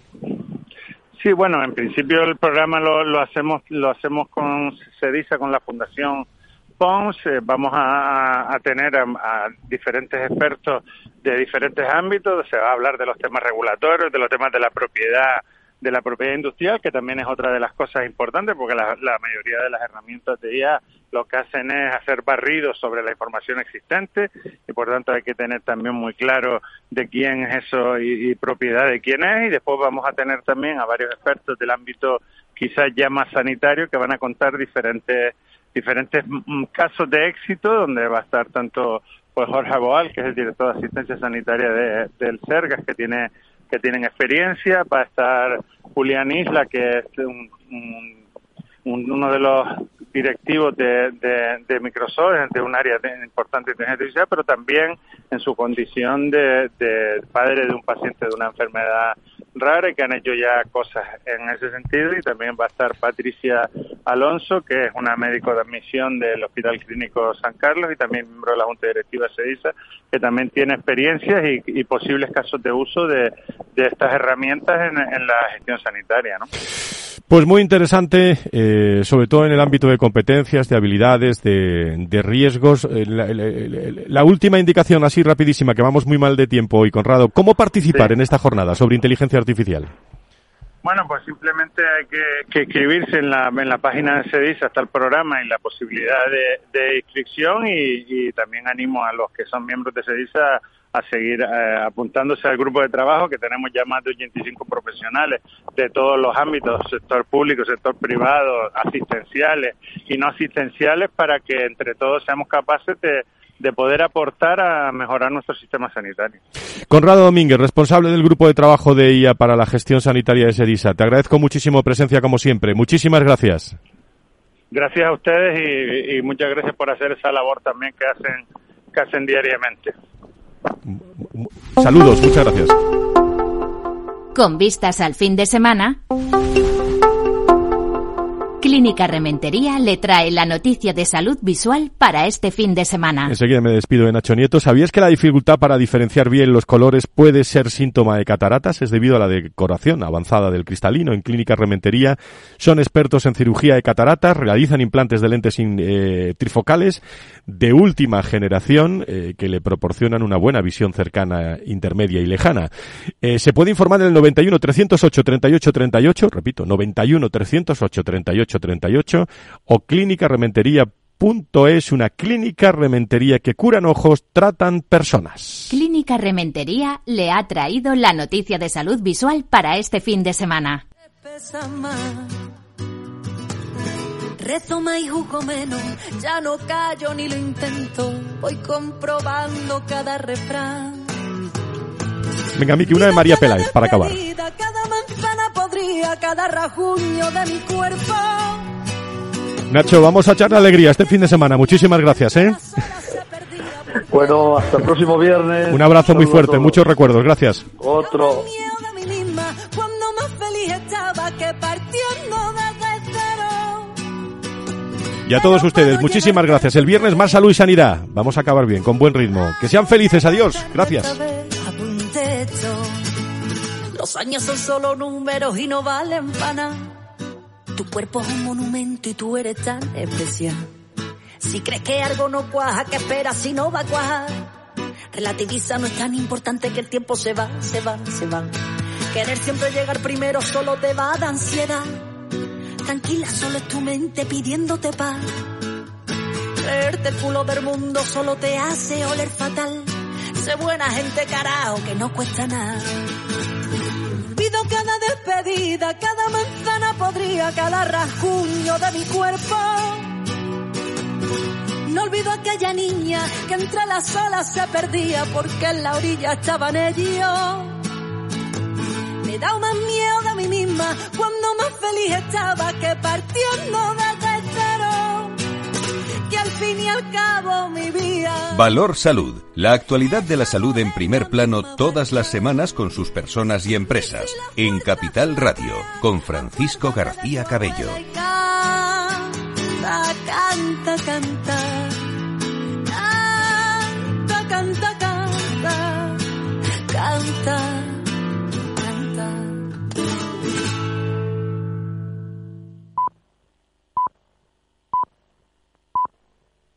Sí, bueno, en principio el programa lo, lo hacemos lo hacemos con CEDISA, con la Fundación Pons. Eh, vamos a, a tener a, diferentes expertos de diferentes ámbitos. Se va a hablar de los temas regulatorios, de los temas de la propiedad de la propiedad industrial, que también es otra de las cosas importantes, porque la, la mayoría de las herramientas de IA lo que hacen es hacer barridos sobre la información existente y por tanto hay que tener también muy claro de quién es eso y, propiedad de quién es y después vamos a tener también a varios expertos del ámbito quizás ya más sanitario que van a contar diferentes diferentes casos de éxito donde va a estar tanto pues Jorge Boal que es el director de asistencia sanitaria de, del CERGAS que tiene que tienen experiencia va a estar Julián Isla que es un, uno de los directivos de, de, Microsoft, de un área importante de inteligencia pero también en su condición de, de, padre de un paciente de una enfermedad rara y que han hecho ya cosas en ese sentido. Y también va a estar Patricia Alonso, que es una médico de admisión del Hospital Clínico San Carlos y también miembro de la Junta Directiva SEDISA, que también tiene experiencias y, posibles casos de uso de, de estas herramientas en, en la gestión sanitaria. ¿no? Pues muy interesante, eh, sobre todo en el ámbito de competencias, de habilidades, de, riesgos. Eh, la, última indicación, así rapidísima, que vamos muy mal de tiempo hoy, Conrado. ¿Cómo participar en esta jornada sobre inteligencia artificial? Bueno, pues simplemente hay que, inscribirse en la, en la página de CEDIS hasta el programa y la posibilidad de, inscripción y, y, también animo a los que son miembros de CEDIS a a seguir eh, apuntándose al grupo de trabajo, que tenemos ya más de 85 profesionales de todos los ámbitos, sector público, sector privado, asistenciales y no asistenciales, para que entre todos seamos capaces de, de poder aportar a mejorar nuestro sistema sanitario. Conrado Domínguez, responsable del grupo de trabajo de IA para la gestión sanitaria de SEDISA. Te agradezco muchísimo presencia como siempre. Muchísimas gracias. Gracias a ustedes y, y muchas gracias por hacer esa labor también que hacen, que hacen diariamente. Saludos, muchas gracias. Con vistas al fin de semana. Clínica Rementería le trae la noticia de salud visual para este fin de semana. Enseguida me despido de Nacho Nieto. ¿Sabías que la dificultad para diferenciar bien los colores puede ser síntoma de cataratas? Es debido a la decoración avanzada del cristalino. En Clínica Rementería son expertos en cirugía de cataratas, realizan implantes de lentes eh, trifocales de última generación eh, que le proporcionan una buena visión cercana, intermedia y lejana. Eh, se puede informar en el 91 308 38 38, repito, 91 308 38 38 o clínica rementería Punto es una clínica rementería que curan ojos, tratan personas. Clínica Rementería le ha traído la noticia de salud visual para este fin de semana. Rezo más y jugo menos, ya no callo ni lo intento, voy comprobando cada refrán. Venga, Miki, una de María Peláez para acabar. Cada manzana podría, cada rajuño de mi cuerpo Nacho, vamos a echarle alegría este fin de semana. Muchísimas gracias, ¿eh? Bueno, hasta el próximo viernes. Un abrazo muy fuerte, muchos recuerdos, gracias. Otro. Cuando más feliz estaba que partiendo desde cero. Y a todos ustedes, muchísimas gracias. El viernes más salud y sanidad. Vamos a acabar bien, con buen ritmo. Que sean felices, adiós. Gracias. Los años son solo números y no valen para nada. Tu cuerpo es un monumento y tú eres tan especial. Si crees que algo no cuaja, ¿qué esperas si no va a cuajar? Relativiza, no es tan importante que el tiempo se va, se va, se va. Querer siempre llegar primero solo te va a dar ansiedad. Tranquila, solo es tu mente pidiéndote paz. Creerte el culo del mundo solo te hace oler fatal. Sé buena gente carajo que no cuesta nada. Cada despedida, cada manzana podría, cada rasguño de mi cuerpo. No olvido aquella niña que entre las olas se perdía porque en la orilla estaban ellos. Me da más miedo de mí misma cuando más feliz estaba que partiendo al y al cabo mi vida. Valor Salud. La actualidad de la salud en primer plano todas las semanas con sus personas y empresas. En Capital Radio, con Francisco García Cabello. Canta, canta, canta, canta.